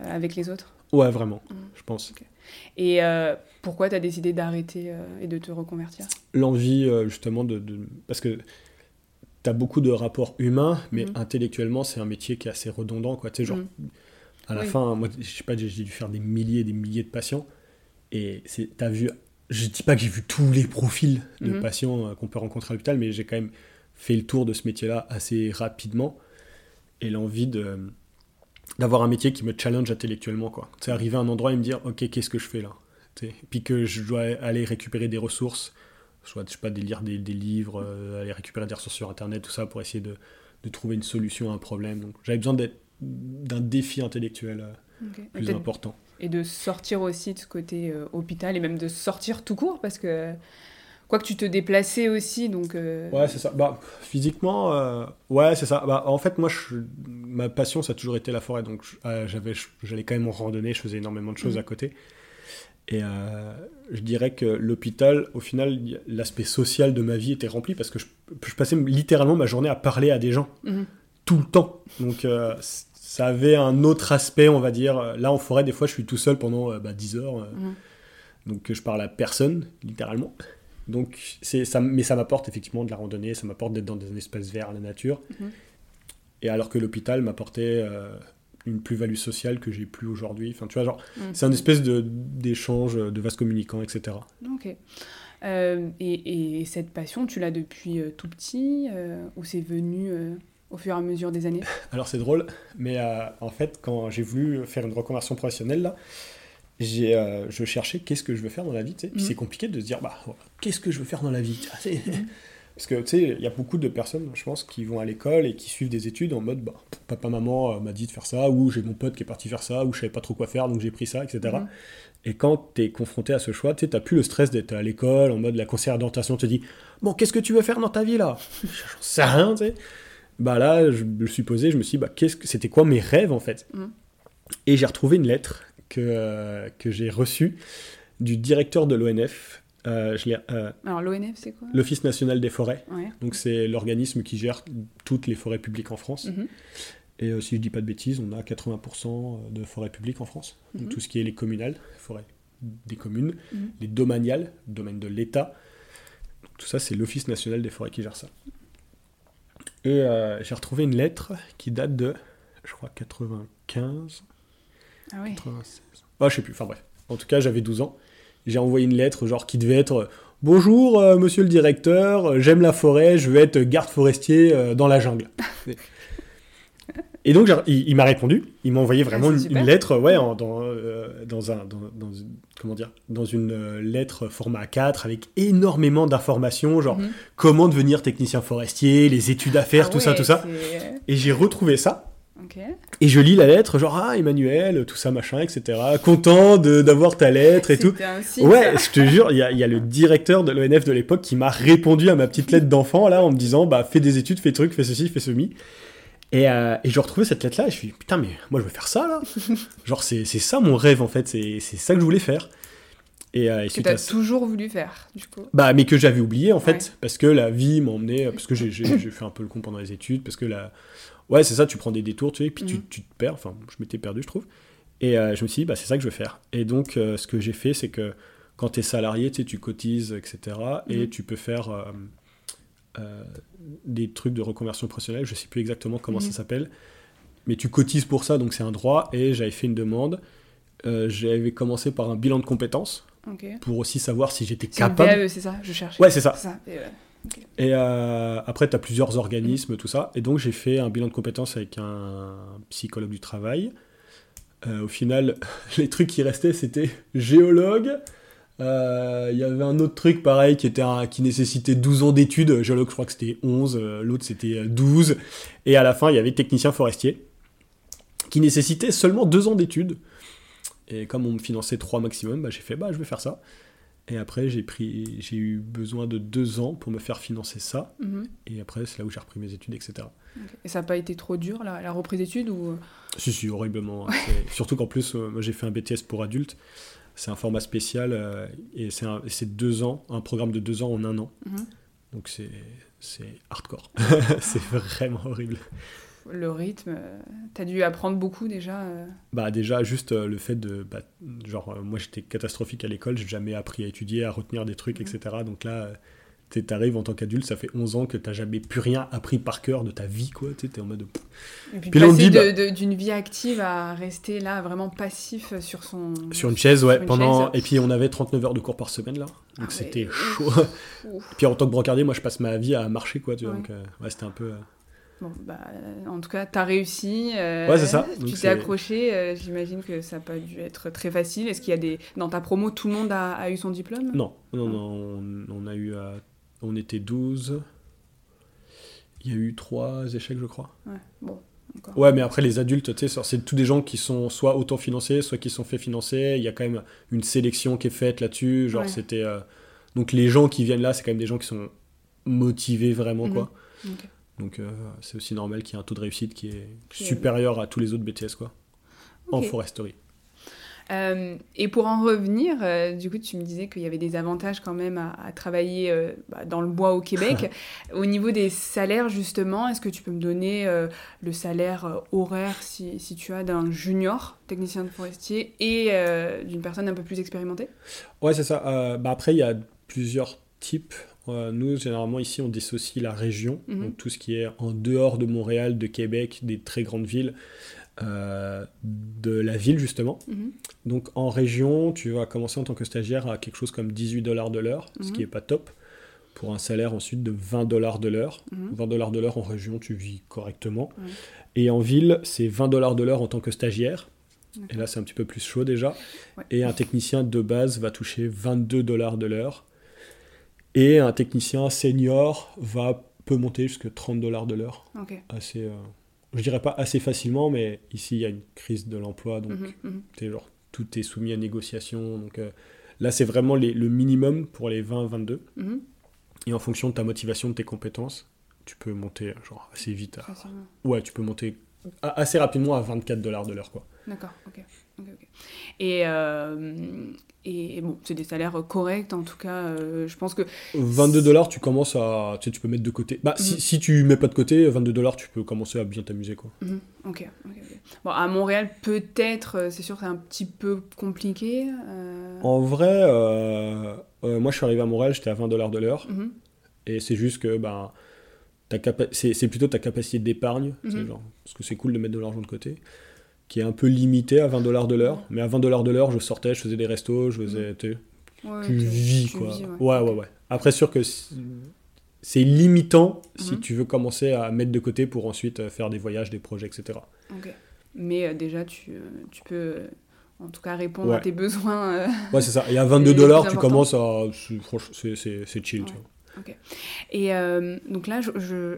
euh, avec les autres? Ouais, vraiment, mmh. je pense. Et euh, pourquoi tu as décidé d'arrêter et de te reconvertir? L'envie, justement, de, de. Parce que tu as beaucoup de rapports humains, mais mhm. intellectuellement, c'est un métier qui est assez redondant. Quoi. Tu sais, genre, mhm. à la fin, moi, je sais pas, j'ai dû faire des milliers et des milliers de patients. Et tu as vu, je dis pas que j'ai vu tous les profils de mhm. patients euh, qu'on peut rencontrer à l'hôpital, mais j'ai quand même fait le tour de ce métier-là assez rapidement. Et l'envie de d'avoir un métier qui me challenge intellectuellement. Quoi. Sais, arriver à un endroit et me dire, ok, qu'est-ce que je fais là? Puis que je dois aller récupérer des ressources soit je sais pas, de lire des, livres, euh, aller récupérer des ressources sur Internet, tout ça, pour essayer de, de trouver une solution à un problème. Donc j'avais besoin d'un défi intellectuel euh, plus important. Et de sortir aussi de ce côté euh, hôpital, et même de sortir tout court, parce que quoi que tu te déplaçais aussi, donc... Ouais, c'est ça. Bah, physiquement, ouais, c'est ça. Bah, en fait, moi, je, ma passion, ça a toujours été la forêt, donc j'avais, j'allais quand même en randonnée, je faisais énormément de choses mmh. à côté. Et euh, je dirais que l'hôpital, au final, l'aspect social de ma vie était rempli parce que je, je, passais littéralement ma journée à parler à des gens Mhm. tout le temps. Donc euh, ça avait un autre aspect, on va dire. Là, en forêt, des fois, je suis tout seul pendant euh, bah, 10 heures. euh, Mhm. Donc je parle à personne, littéralement. Donc, ça, mais ça m'apporte effectivement de la randonnée, ça m'apporte d'être dans des espaces verts, la nature. Mhm. Et alors que l'hôpital m'apportait euh, une plus-value sociale que j'ai plus aujourd'hui. Enfin, tu vois, genre, Mhm. c'est un espèce de- d'échange, de vase communicant, etc. Ok. Euh, et, et cette passion, tu l'as depuis euh, tout petit ou c'est venu au fur et à mesure des années? Alors c'est drôle, mais en fait, quand j'ai voulu faire une reconversion professionnelle, là, j'ai, euh, je cherchais qu'est-ce que je veux faire dans la vie. Puis Mhm. c'est compliqué de se dire, bah, qu'est-ce que je veux faire dans la vie c'est- Parce que, tu sais, il y a beaucoup de personnes, je pense, qui vont à l'école et qui suivent des études en mode, bah, papa, maman euh, m'a dit de faire ça, ou j'ai mon pote qui est parti faire ça, ou je savais pas trop quoi faire, donc j'ai pris ça, etc. Mhm. Et quand tu es confronté à ce choix, tu sais, plus le stress d'être à l'école, en mode la conseillère d'orientation te dit Bon, qu'est-ce que tu veux faire dans ta vie là? J'en sais rien, tu sais. Bah là, je me suis posé, je me suis dit, bah, qu'est-ce que c'était quoi mes rêves en fait? Et j'ai retrouvé une lettre que, euh, que j'ai reçue du directeur de l'ONF, euh, euh, Alors l'ONF, c'est quoi? l'Office national des forêts. Ouais. Donc c'est l'organisme qui gère toutes les forêts publiques en France. Mhm. Et euh, si je dis pas de bêtises, on a 80% de forêts publiques en France. Donc Mhm. tout ce qui est les communales, forêts des communes, Mhm. les domaniales, domaine de l'État. Tout ça, c'est l'Office national des forêts qui gère ça. Et euh, j'ai retrouvé une lettre qui date de, je crois, 95, Ah oui. 96. Ah, je sais plus, enfin bref. En tout cas, j'avais 12 ans. J'ai envoyé une lettre, genre, qui devait être Bonjour, euh, monsieur le directeur, euh, j'aime la forêt, je veux être garde forestier euh, dans la jungle. Et donc, il, il m'a répondu. Il m'a envoyé vraiment Ah, une, lettre, ouais, en- dans, euh, dans un, dans, dans une- comment dire, dans une euh, lettre format A4 avec énormément d'informations, genre Mhm. comment devenir technicien forestier, les études à faire, Ah tout ça, tout ça. Et j'ai retrouvé ça. Et je lis la lettre, genre, ah, Emmanuel, tout ça, machin, etc. Content d'avoir ta lettre et tout. Signe, Ouais, je te jure, il y a, y a le directeur de l'ONF de l'époque qui m'a répondu à ma petite lettre d'enfant, là, en me disant, bah, fais des études, fais truc, fais ceci, fais ceci. Et, euh, et je retrouvais cette lettre-là, et je me suis dit, putain, mais moi, je veux faire ça, là. Genre, c'est ça mon rêve, en fait, c'est ça que je voulais faire. Et, euh, et Que t'as toujours voulu faire, du coup. bah, mais que j'avais oublié en fait, Ouais. parce que la vie m'a emmené, parce que j'ai fait un peu le con pendant les études, parce que la. Ouais, c'est ça, tu prends des détours, tu sais, puis tu, tu te perds, enfin, je m'étais perdu, je trouve. Et euh, je me suis dit, bah, c'est ça que je veux faire. Et donc, euh, ce que j'ai fait, c'est que quand tu es salarié, tu sais, tu cotises, etc., et Mhm. tu peux faire euh, des trucs de reconversion professionnelle, je sais plus exactement comment ça s'appelle, mais tu cotises pour ça, donc c'est un droit, et j'avais fait une demande. J'avais commencé par un bilan de compétences pour aussi savoir si j'étais capable. VAE, c'est ça Je cherchais. Ouais, c'est ça. Ça. et, Et euh, après, tu as plusieurs organismes, tout ça. Et donc, j'ai fait un bilan de compétences avec un psychologue du travail. Euh, au final, les trucs qui restaient, c'était géologue. Euh, Il y avait un autre truc pareil qui, était qui nécessitait 12 ans d'études. Géologue, je crois que c'était 11. euh, L'autre, c'était euh, 12. Et à la fin, il y avait technicien forestier qui nécessitait seulement 2 ans d'études. Et comme on me finançait 3 maximum, bah, j'ai fait, bah, je vais faire ça. Et après, j'ai pris, j'ai eu besoin de deux ans pour me faire financer ça. mhm. Et après, c'est là où j'ai repris mes études, etc. Et ça n'a pas été trop dur, la, la reprise d'études ou... Si, si, horriblement. Surtout qu'en plus, euh, moi, j'ai fait un BTS pour adultes. C'est un format spécial euh, et c'est un- c'est deux ans, un programme de deux ans en un an. Mhm. Donc c'est c'est hardcore. c'est vraiment horrible. Le rythme, euh, t'as dû apprendre beaucoup déjà. euh. Bah déjà juste euh, le fait de bah, genre moi j'étais catastrophique à l'école, j'ai jamais appris à étudier, à retenir des trucs, Mhm. etc. Donc là t'arrives en tant qu'adulte, ça fait 11 ans que t'as jamais plus rien appris par cœur de ta vie quoi. T'es en mode Et puis, Puis passer bah- d'une vie active à rester là vraiment passif sur son... sur une chaise ouais une pendant chaise. et puis on avait 39 heures de cours par semaine là. Donc Ah c'était ouais. chaud. Ouf. puis en tant que brancardier, moi je passe ma vie à marcher quoi, tu vois. Ouais. Donc euh, ouais, c'était un peu euh, Bon, bah, en tout cas, t'as réussi. euh, Ouais, c'est ça. Tu t'es accroché. euh, J'imagine que ça n'a pas dû être très facile. Est-ce qu'il y a des... Dans ta promo, tout le monde a, a eu son diplôme? Non, non, Ah. non, on, on a eu. euh, on était 12. Il y a eu 3 échecs, je crois. Ouais, bon, encore. Ouais, mais après, les adultes, tu sais, c'est tous des gens qui sont soit autofinancés, soit qui sont fait financer. Il y a quand même une sélection qui est faite là-dessus. Genre, Ouais. c'était. Donc, les gens qui viennent là, c'est quand même des gens qui sont motivés vraiment, quoi. Mhm. Donc, euh, c'est aussi normal qu'il y ait un taux de réussite qui est supérieur à tous les autres BTS, quoi. En foresterie. Euh, et pour en revenir, euh, du coup, tu me disais qu'il y avait des avantages quand même à, travailler euh, bah, dans le bois au Québec. au niveau des salaires, justement, est-ce que tu peux me donner le salaire horaire, si, si tu as, d'un junior technicien de forestier et d'une personne un peu plus expérimentée? Ouais, c'est ça. Bah, après, il y a plusieurs types. Nous, généralement, ici, on dissocie la région, mhm. donc tout ce qui est en dehors de Montréal, de Québec, des très grandes villes. Euh, de la ville justement. Mhm. Donc en région, tu vas commencer en tant que stagiaire à quelque chose comme 18 dollars de l'heure, ce qui n'est mhm. pas top, pour un salaire ensuite de 20 dollars de l'heure. 20 mhm. dollars de l'heure en région, tu vis correctement. Et en ville, c'est 20 dollars de l'heure en tant que stagiaire. Et là, c'est un petit peu plus chaud déjà. Et un technicien de base va toucher 22 dollars de l'heure. Et un technicien senior va peut monter jusqu'à 30 dollars de l'heure. Assez, euh, je dirais pas assez facilement, mais ici il y a une crise de l'emploi, donc mhm, mhm. genre, tout est soumis à négociation. Donc euh, là, c'est vraiment le minimum pour les 20-22. Mhm. Et en fonction de ta motivation, de tes compétences, tu peux monter genre assez vite. Ouais, tu peux monter assez rapidement à 24 dollars de l'heure, quoi. D'accord, ok. Et, euh, et bon, c'est des salaires corrects en tout cas. Euh, je pense que 22 dollars, tu commences à, tu, sais, tu peux mettre de côté. Bah, si, mhm. si, tu mets pas de côté, 22 dollars, tu peux commencer à bien t'amuser quoi. Mhm. ok. Bon, à Montréal, peut-être, euh, c'est sûr, c'est un petit peu compliqué. En vrai, moi, je suis arrivé à Montréal, j'étais à 20 dollars de l'heure, mhm. et c'est juste que ben. C'est plutôt ta capacité d'épargne, parce que c'est cool de mettre de l'argent de côté qui est un peu limité à 20 dollars de l'heure. Mais à 20 dollars de l'heure, je sortais, je faisais des restos, je faisais. Tu vis, quoi. ouais. ouais, ouais, Après, sûr que c'est limitant si mhm. tu veux commencer à mettre de côté pour ensuite euh, faire des voyages, des projets, etc. Ok. Mais euh, déjà, tu, euh, tu peux en tout cas répondre à tes besoins. ouais, c'est ça. Et à 22 dollars, tu commences à. C'est chill, tu vois. Ok. Et donc là,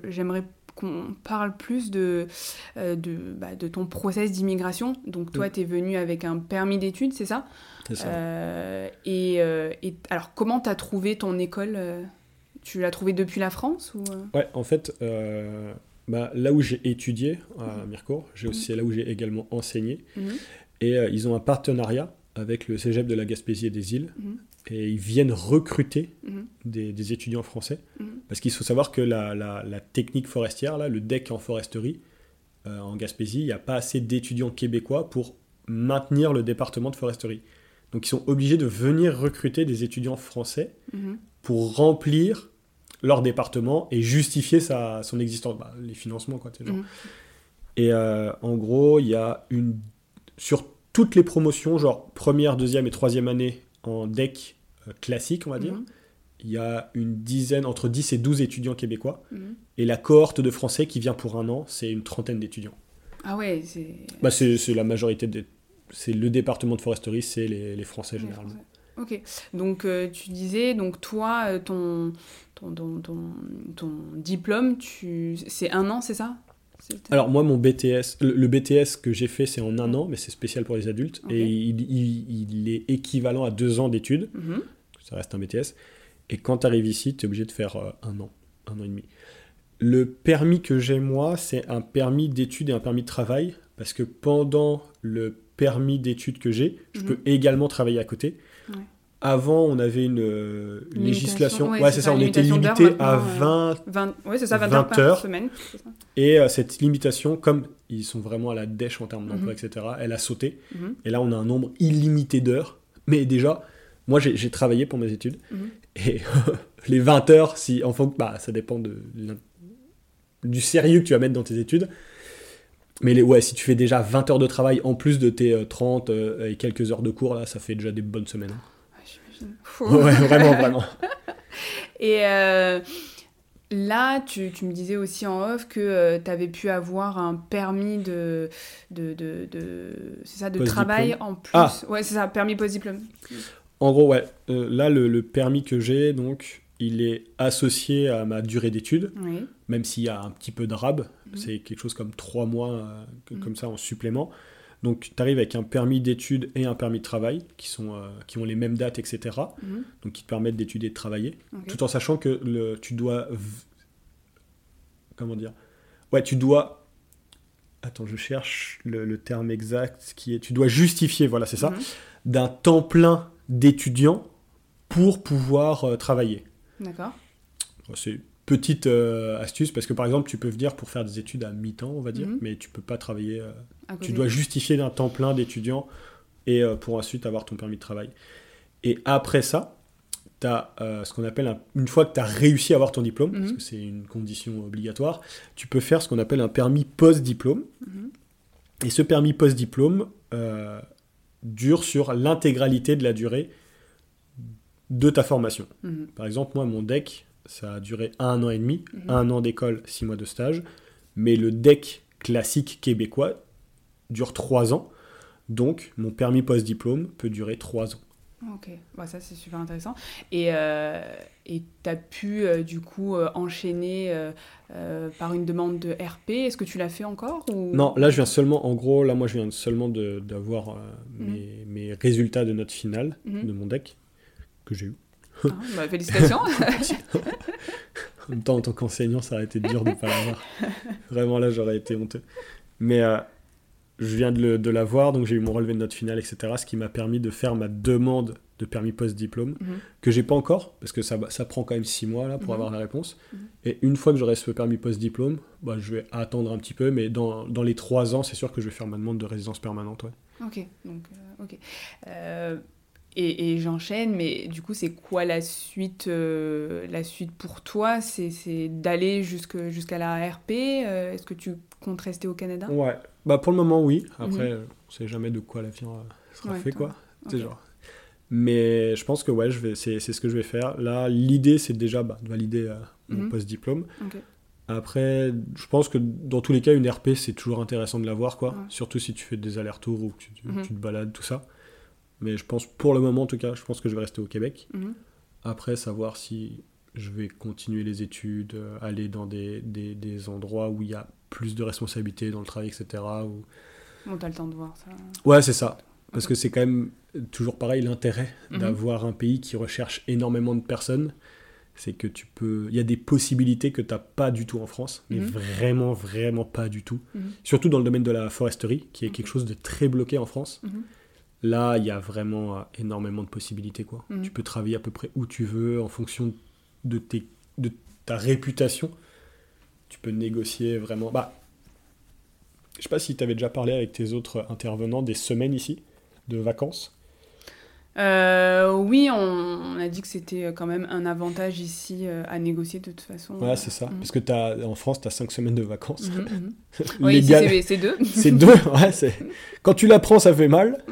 j'aimerais qu'on parle plus de, euh, de, bah, de, ton process d'immigration. Donc toi, tu es venu avec un permis d'études, c'est ça? C'est ça. Euh, et, euh, et, alors, comment tu as trouvé ton école Tu l'as trouvé depuis la France ou... Ouais, en fait, bah, là où j'ai étudié à mhm. Mircourt, j'ai aussi mhm. là où j'ai également enseigné. Et ils ont un partenariat avec le cégep de la Gaspésie et des îles et ils viennent recruter mhm. des, étudiants français. Mhm. Parce qu'il faut savoir que la, la, technique forestière, là, le deck en foresterie, euh, en Gaspésie, il n'y a pas assez d'étudiants québécois pour maintenir le département de foresterie. Donc ils sont obligés de venir recruter des étudiants français mhm. pour remplir leur département et justifier sa, son existence, bah, les financements quoi. Genre. Et euh, en gros, il y a une sur toutes les promotions, genre première, deuxième et troisième année en deck euh, classique, on va dire, mhm. il y a une dizaine, entre 10 et 12 étudiants québécois. Mhm. Et la cohorte de français qui vient pour un an, c'est une trentaine d'étudiants. Ah ouais, c'est. Bah c'est la majorité des. C'est le département de foresterie, c'est les, les, Français généralement. Ok, donc euh, tu disais, donc toi, euh, ton, ton, ton, ton, diplôme, tu... c'est un an, c'est ça? Alors moi, mon BTS, le, BTS que j'ai fait, c'est en un an, mais c'est spécial pour les adultes, et il, il, est équivalent à deux ans d'études. Mhm ça reste un BTS. Et quand tu arrives ici, tu es obligé de faire euh, un an, un an et demi. Le permis que j'ai moi, c'est un permis d'études et un permis de travail, parce que pendant le permis d'études que j'ai, je peux mhm. également travailler à côté. Avant, on avait une, euh, législation. Ouais, c'est ça, on était limité à 20, 20, ouais, ça, 20, heures, par semaine. Et euh, cette limitation, comme ils sont vraiment à la dèche en termes d'emploi, mhm. etc., elle a sauté. Mhm. Et là, on a un nombre illimité d'heures. Mais déjà, moi, j'ai travaillé pour mes études. Mhm. Et les 20 heures, si, en bah, ça dépend de, du sérieux que tu vas mettre dans tes études. Mais les, ouais, si tu fais déjà 20 heures de travail en plus de tes 30 euh, euh, et quelques heures de cours, là, ça fait déjà des bonnes semaines. Ouais, ouais, vraiment, vraiment. Et euh, là, tu, tu, me disais aussi en off que tu avais pu avoir un permis de, de, de, ça, de travail en plus. Ah. Ouais, c'est ça, permis post-diplôme. En gros, ouais. Euh, là, le, permis que j'ai, donc, il est associé à ma durée d'études, même s'il y a un petit peu de rab. Mhm. C'est quelque chose comme trois mois, euh, mhm. comme ça, en supplément. Donc, tu arrives avec un permis d'études et un permis de travail qui, sont, euh, qui ont les mêmes dates, etc. Mhm. Donc, qui te permettent d'étudier et de travailler. Tout en sachant que le, tu dois. Comment dire? Ouais, tu dois attends, je cherche le, le terme exact qui est. Tu dois justifier, voilà, c'est ça, d'un temps plein d'étudiant pour pouvoir euh, travailler. D'accord. C'est petite euh, astuce parce que par exemple, tu peux venir pour faire des études à mi-temps, on va dire, Mhm. mais tu peux pas travailler. euh, tu dois justifier d'un temps plein d'étudiant et euh, pour ensuite avoir ton permis de travail. Et après ça, tu as ce qu'on appelle, un- une fois que tu as réussi à avoir ton diplôme, parce Mhm. que c'est une condition obligatoire, tu peux faire ce qu'on appelle un permis post-diplôme. Mhm. Et ce permis post-diplôme dure sur l'intégralité de la durée de ta formation. Mhm. Par exemple, moi, mon DEC, ça a duré un an et demi, Mhm. un an d'école, six mois de stage. Mais le DEC classique québécois dure trois ans. Donc, mon permis post-diplôme peut durer trois ans. Ok, bah, ça c'est super intéressant. Et euh, tu as pu euh, du coup euh, enchaîner euh, par une demande de RP. Est-ce que tu l'as fait encore ou... Non, là, je viens seulement, en gros, là, moi, je viens seulement d'avoir Mhm. mes, mes résultats de note finale Mhm. de mon DEC, que j'ai eu. Ah, bah, félicitations. En même temps, en tant qu'enseignant, ça aurait été dur de ne pas l'avoir. Vraiment, là, j'aurais été honteux. Mais je viens de, le- de l'avoir, donc j'ai eu mon relevé de note finale, etc. Ce qui m'a permis de faire ma demande de permis post-diplôme, Mhm. que j'ai pas encore, parce que ça, ça prend quand même six mois là, pour Mhm. avoir la réponse. Mhm. Et une fois que j'aurai ce permis post-diplôme, bah, je vais attendre un petit peu, mais dans, dans les trois ans, c'est sûr que je vais faire ma demande de résidence permanente. Ouais. Ok, donc euh, ok. Euh, et et j'enchaîne, mais du coup, c'est quoi la suite, euh, la suite pour toi? C'est c'est d'aller jusque jusqu'à la RP euh, Est-ce que tu comptes rester au Canada? Ouais, bah pour le moment, oui. Après, euh, on sait jamais de quoi l'avenir euh, sera Ouais, fait, quoi. C'est Ok. genre. Mais je pense que ouais, je vais, c'est, c'est ce que je vais faire. Là, l'idée, c'est déjà bah, de valider euh, mon Mhm. post-diplôme. Ok. Après, je pense que dans tous les cas, une RP, c'est toujours intéressant de l'avoir, quoi. Ouais. Surtout si tu fais des allers-retours ou que tu, tu- Mhm. tu te balades, tout ça. Mais je pense, pour le moment, en tout cas, je pense que je vais rester au Québec. Mhm. Après, savoir si je vais continuer les études, euh, aller dans des, des, des endroits où il y a plus de responsabilités dans le travail, etc. Ou... Bon, t'as le temps de voir ça. Ouais, c'est ça. Parce que c'est quand même toujours pareil l'intérêt Mhm. d'avoir un pays qui recherche énormément de personnes. C'est que tu peux. Il y a des possibilités que tu n'as pas du tout en France, mais Mhm. vraiment, vraiment pas du tout. Mhm. Surtout dans le domaine de la foresterie, qui est quelque chose de très bloqué en France. Là, il y a vraiment euh, énormément de possibilités. Quoi. Tu peux travailler à peu près où tu veux en fonction de, tes, de ta réputation. Tu peux négocier vraiment. Bah, je sais pas si tu avais déjà parlé avec tes autres intervenants des semaines ici de vacances. Euh, oui, on, on a dit que c'était quand même un avantage ici euh, à négocier de toute façon. Ouais, c'est ça. Mhm. Parce que as, en France, tu as 5 semaines de vacances. Mhm, mhm. Oui, c'est- deux. C'est deux. Ouais. Quand tu l'apprends, ça fait mal.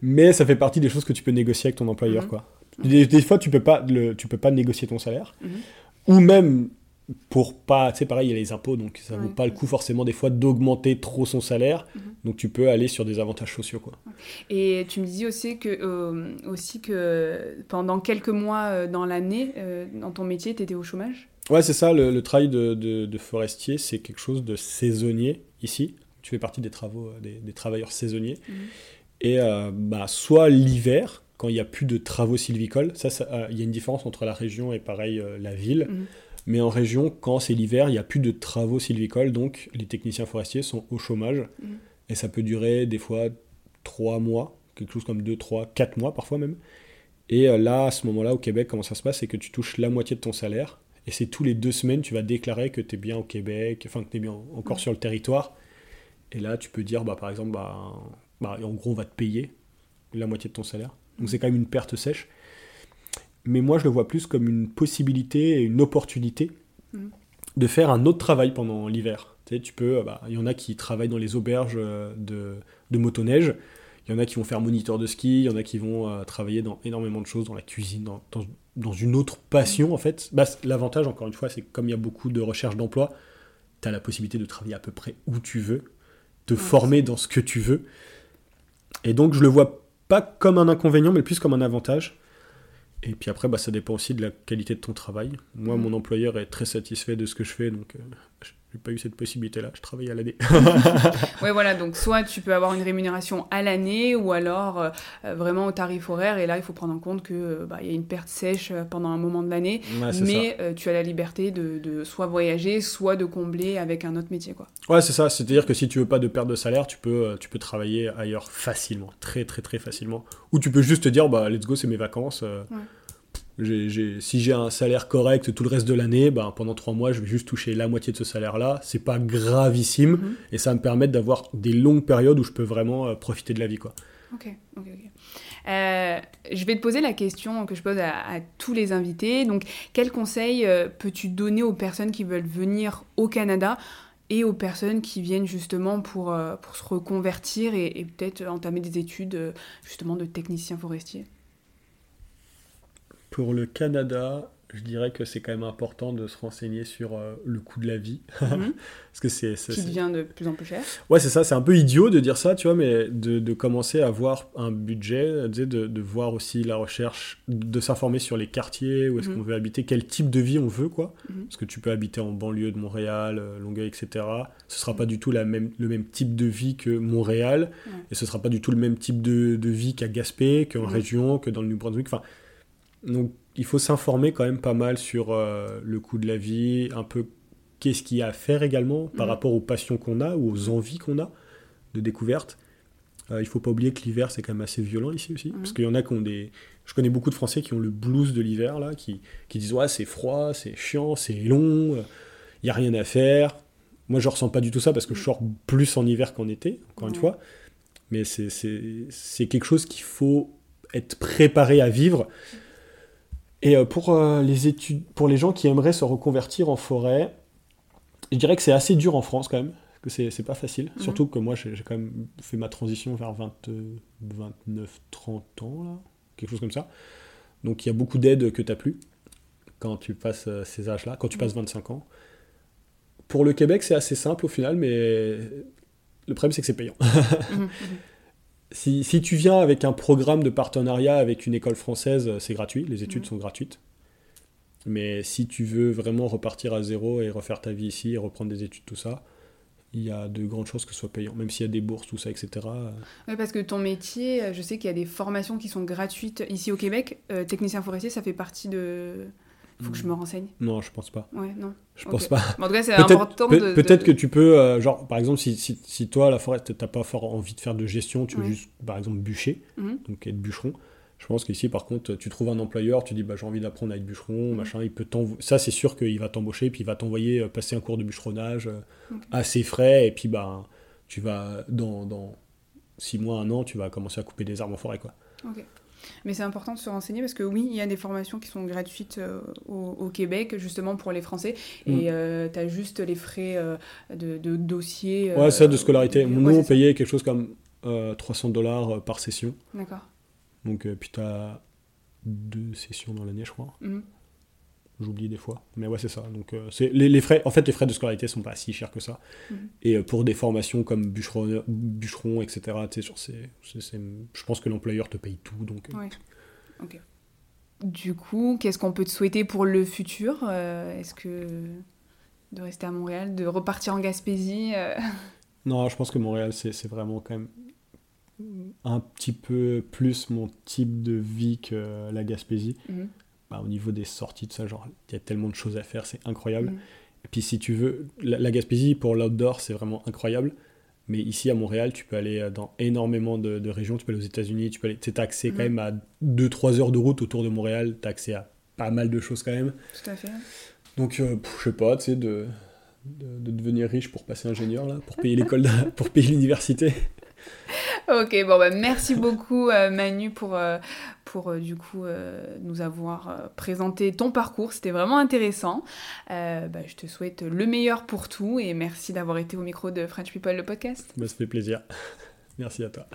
Mais ça fait partie des choses que tu peux négocier avec ton employeur. Quoi. Des, des fois, tu peux pas, le, tu peux pas négocier ton salaire. Mhm. Ou même, pour pas. Tu sais, pareil, il y a les impôts, donc ça vaut Ouais. pas le coup forcément des fois d'augmenter trop son salaire. Mhm. Donc tu peux aller sur des avantages sociaux. Quoi. Et tu me disais aussi que, euh, aussi que pendant quelques mois euh, dans l'année, euh, dans ton métier, tu étais au chômage? Ouais, c'est ça, le, le travail de, de- de forestier, c'est quelque chose de saisonnier ici. Tu fais partie des travaux, des, des travailleurs saisonniers. Mhm. Et bah, soit l'hiver, quand il n'y a plus de travaux sylvicoles, ça, ça, euh, il y a une différence entre la région et pareil euh, la ville. Mhm. Mais en région, quand c'est l'hiver, il n'y a plus de travaux sylvicoles, donc les techniciens forestiers sont au chômage. Mhm. Et ça peut durer des fois 3 mois, quelque chose comme 2, 3, 4 mois parfois même. Et euh, là, à ce moment-là, au Québec, comment ça se passe C'est que tu touches la moitié de ton salaire. Et c'est tous les deux semaines, tu vas déclarer que tu es bien au Québec, enfin que tu es bien encore Mhm. sur le territoire. Et là, tu peux dire, bah, par exemple, bah, bah, en gros, on va te payer la moitié de ton salaire. Donc c'est quand même une perte sèche. Mais moi, je le vois plus comme une possibilité et une opportunité Mhm. de faire un autre travail pendant l'hiver. Tu sais, tu peux, euh, bah, il y en a qui travaillent dans les auberges euh, de, de motoneige. Il y en a qui vont faire moniteur de ski, il y en a qui vont euh, travailler dans énormément de choses, dans la cuisine, dans, dans, dans une autre passion en fait. Bah, L'avantage, encore une fois, c'est que comme il y a beaucoup de recherche d'emploi, tu as la possibilité de travailler à peu près où tu veux, de Ouais, former dans ce que tu veux. Et donc, je le vois pas comme un inconvénient, mais plus comme un avantage. Et puis après, bah, ça dépend aussi de la qualité de ton travail. Moi, Mhm. mon employeur est très satisfait de ce que je fais, donc euh, j'ai pas eu cette possibilité-là. Je travaillais à l'année. ouais, voilà. Donc, soit tu peux avoir une rémunération à l'année, ou alors euh, vraiment au tarif horaire. Et là, il faut prendre en compte que euh, bah, y a une perte sèche euh, pendant un moment de l'année, mais tu as la liberté de, de, soit voyager, soit de combler avec un autre métier, quoi. Ouais, c'est ça. C'est-à-dire que si tu veux pas de perte de salaire, tu peux, tu peux travailler ailleurs facilement, très très très facilement. Ou tu peux juste te dire, bah let's go, c'est mes vacances. Ouais si j'ai un salaire correct tout le reste de l'année, ben, pendant trois mois, je vais juste toucher la moitié de ce salaire-là. C'est pas gravissime mhm. et ça me permet d'avoir des longues périodes où je peux vraiment euh, profiter de la vie. Quoi. Ok, ok, ok. Euh, je vais te poser la question que je pose à, tous les invités. Donc, quel conseil euh, peux-tu donner aux personnes qui veulent venir au Canada et aux personnes qui viennent justement pour, pour se reconvertir et, et peut-être entamer des études justement de technicien forestier? Pour le Canada, je dirais que c'est quand même important de se renseigner sur euh, le coût de la vie. Mhm. Parce que c'est, Qui devient de plus en plus cher. Ouais, c'est ça. C'est un peu idiot de dire ça, tu vois, mais de, de commencer à avoir un budget, de, de voir aussi la recherche, de s'informer sur les quartiers, où est-ce mhm. qu'on veut habiter, quel type de vie on veut, quoi. Mhm. Parce que tu peux habiter en banlieue de Montréal, euh, Longueuil, etc. Ce sera pas du tout la même, le même type de vie que Montréal, et ce sera pas du tout le même type de, de vie qu'à Gaspé, qu'en région, que dans le New Brunswick. Enfin, donc il faut s'informer quand même pas mal sur euh, le coût de la vie, un peu qu'est-ce qu'il y a à faire également par mhm. rapport aux passions qu'on a ou aux envies qu'on a de découverte. Euh, il faut pas oublier que l'hiver c'est quand même assez violent ici aussi, parce mhm. qu'il y en a qui ont des... Je connais beaucoup de Français qui ont le blues de l'hiver, là, qui, qui disent ouais c'est froid, c'est chiant, c'est long, il n'y a rien à faire. Moi je ressens pas du tout ça parce que je sors plus en hiver qu'en été, encore une fois. Mais c'est quelque chose qu'il faut être préparé à vivre. Et euh, pour, euh, les études, pour les gens qui aimeraient se reconvertir en forêt, je dirais que c'est assez dur en France quand même, que c'est pas facile. Mhm. Surtout que moi, j'ai quand même fait ma transition vers 29, 30 ans, là, quelque chose comme ça. Donc il y a beaucoup d'aides que tu n'as plus quand tu passes euh, ces âges-là, quand tu passes 25 ans. Pour le Québec, c'est assez simple au final, mais le problème, c'est que c'est payant. Mhm, Si, tu viens avec un programme de partenariat avec une école française, c'est gratuit, les études sont gratuites. Mais si tu veux vraiment repartir à zéro et refaire ta vie ici et reprendre des études, tout ça, il y a de grandes chances que ce soit payant, même s'il y a des bourses, tout ça, etc. Oui, parce que ton métier, je sais qu'il y a des formations qui sont gratuites ici au Québec. Euh, technicien forestier, ça fait partie de, faut que je me renseigne. Non, je pense pas. Ouais, non. Je pense pas. en tout cas, c'est important de. Peut-être que tu peux, euh, genre, par exemple, si, si, si toi, la forêt, t'as pas fort envie de faire de gestion, tu veux juste, par exemple, bûcher, mhm. donc être bûcheron. Je pense qu'ici, par contre, tu trouves un employeur, tu dis, bah, j'ai envie d'apprendre à être bûcheron, mhm. machin, il peut Ça, c'est sûr qu'il va t'embaucher, puis il va t'envoyer euh, passer un cours de bûcheronnage euh, assez frais, et puis, bah, tu vas, dans, dans six mois, un an, tu vas commencer à couper des arbres en forêt, quoi. Ok. Mais c'est important de se renseigner parce que oui, il y a des formations qui sont gratuites euh, au, Québec, justement pour les Français. Et mm. euh, tu as juste les frais euh, de, dossier. ouais, ça, de scolarité. Nous, on payait quelque chose comme 300 dollars par session. D'accord. Donc, puis tu as deux sessions dans l'année, je crois. Mm. J'oublie des fois. Mais ouais, c'est ça. Donc, euh, c'est les, les, frais, en fait, les frais de scolarité sont pas si chers que ça. Mhm. Et euh, pour des formations comme bûcheron, bûcheron etc., sur ces, je pense que l'employeur te paye tout. Donc, euh. Du coup, qu'est-ce qu'on peut te souhaiter pour le futur Est-ce que de rester à Montréal, de repartir en Gaspésie Non, je pense que Montréal, c'est vraiment quand même un petit peu plus mon type de vie que la Gaspésie. Mhm. Bah, au niveau des sorties de ça, genre, il y a tellement de choses à faire, c'est incroyable. Mm. Et puis si tu veux, la, Gaspésie pour l'outdoor, c'est vraiment incroyable. Mais ici à Montréal, tu peux aller euh, dans énormément de, régions. Tu peux aller aux États-Unis, tu peux aller. Tu as accès quand mm. même à 2-3 heures de route autour de Montréal. Tu as accès à pas mal de choses quand même. Tout à fait. Donc, euh, je sais pas, tu sais, de, de, devenir riche pour passer ingénieur, là, pour payer l'école, pour payer l'université. ok, bon, bah, merci beaucoup euh, Manu pour, euh, pour euh, du coup nous avoir présenté ton parcours. C'était vraiment intéressant. Bah, je te souhaite le meilleur pour tout et merci d'avoir été au micro de French People, le podcast. Bah, ça fait plaisir. merci à toi.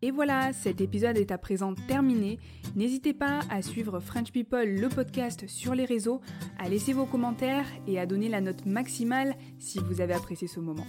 Et voilà, cet épisode est à présent terminé. N'hésitez pas à suivre French People, le podcast, sur les réseaux, à laisser vos commentaires et à donner la note maximale si vous avez apprécié ce moment.